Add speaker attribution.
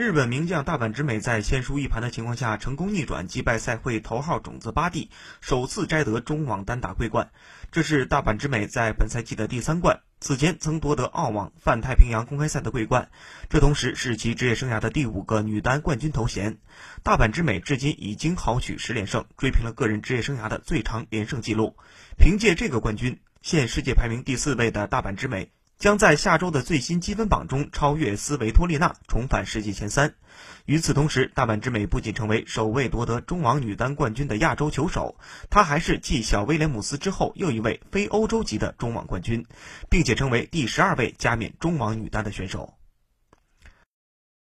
Speaker 1: 日本名将大阪直美在先输一盘的情况下，成功逆转，击败赛会头号种子巴蒂，首次摘得中网单打桂冠。这是大阪直美在本赛季的第三冠，此前曾夺得澳网泛太平洋公开赛的桂冠，这同时是其职业生涯的第五个女单冠军头衔。大阪直美至今已经豪取十连胜，追平了个人职业生涯的最长连胜纪录。凭借这个冠军，现世界排名第四位的大阪直美。将在下周的最新积分榜中超越斯维托利娜，重返世界前三。与此同时，大阪之美不仅成为首位夺得中网女单冠军的亚洲球手，她还是继小威廉姆斯之后又一位非欧洲级的中网冠军，并且成为第十二位加冕中网女单的选手。